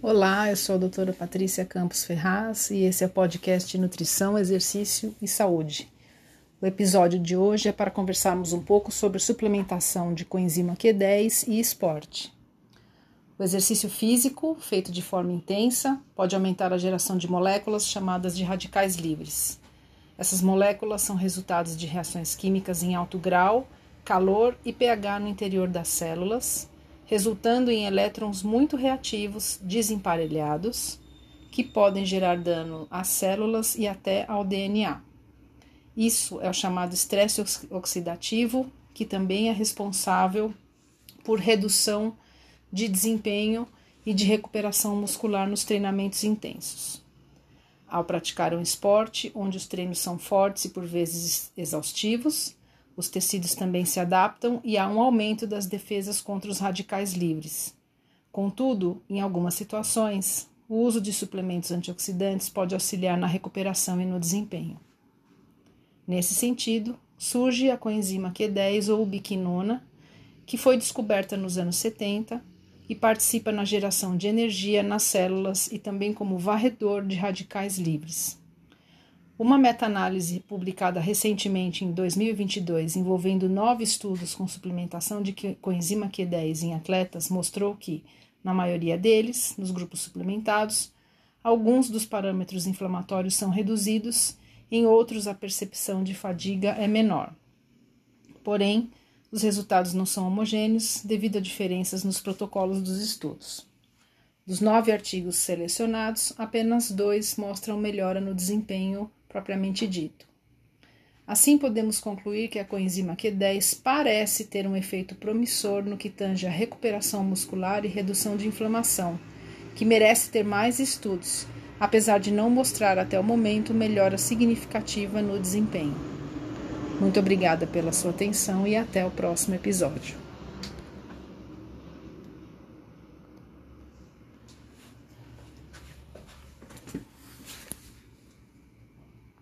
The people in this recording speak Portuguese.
Olá, eu sou a doutora Patrícia Campos Ferraz e esse é o podcast Nutrição, Exercício e Saúde. O episódio de hoje é para conversarmos um pouco sobre suplementação de coenzima Q10 e esporte. O exercício físico, feito de forma intensa, pode aumentar a geração de moléculas chamadas de radicais livres. Essas moléculas são resultados de reações químicas em alto grau, calor e pH no interior das células resultando em elétrons muito reativos desemparelhados, que podem gerar dano às células e até ao DNA. Isso é o chamado estresse oxidativo, que também é responsável por redução de desempenho e de recuperação muscular nos treinamentos intensos. Ao praticar um esporte onde os treinos são fortes e por vezes exaustivos, os tecidos também se adaptam e há um aumento das defesas contra os radicais livres. Contudo, em algumas situações, o uso de suplementos antioxidantes pode auxiliar na recuperação e no desempenho. Nesse sentido, surge a coenzima Q10 ou ubiquinona, que foi descoberta nos anos 70 e participa na geração de energia nas células e também como varredor de radicais livres. Uma meta-análise publicada recentemente em 2022, envolvendo nove estudos com suplementação de coenzima Q10 em atletas, mostrou que, na maioria deles, nos grupos suplementados, alguns dos parâmetros inflamatórios são reduzidos, em outros a percepção de fadiga é menor. Porém, os resultados não são homogêneos devido a diferenças nos protocolos dos estudos. Dos nove artigos selecionados, apenas dois mostram melhora no desempenho propriamente dito. Assim, podemos concluir que a coenzima Q10 parece ter um efeito promissor no que tange a recuperação muscular e redução de inflamação, que merece ter mais estudos, apesar de não mostrar até o momento melhora significativa no desempenho. Muito obrigada pela sua atenção e até o próximo episódio.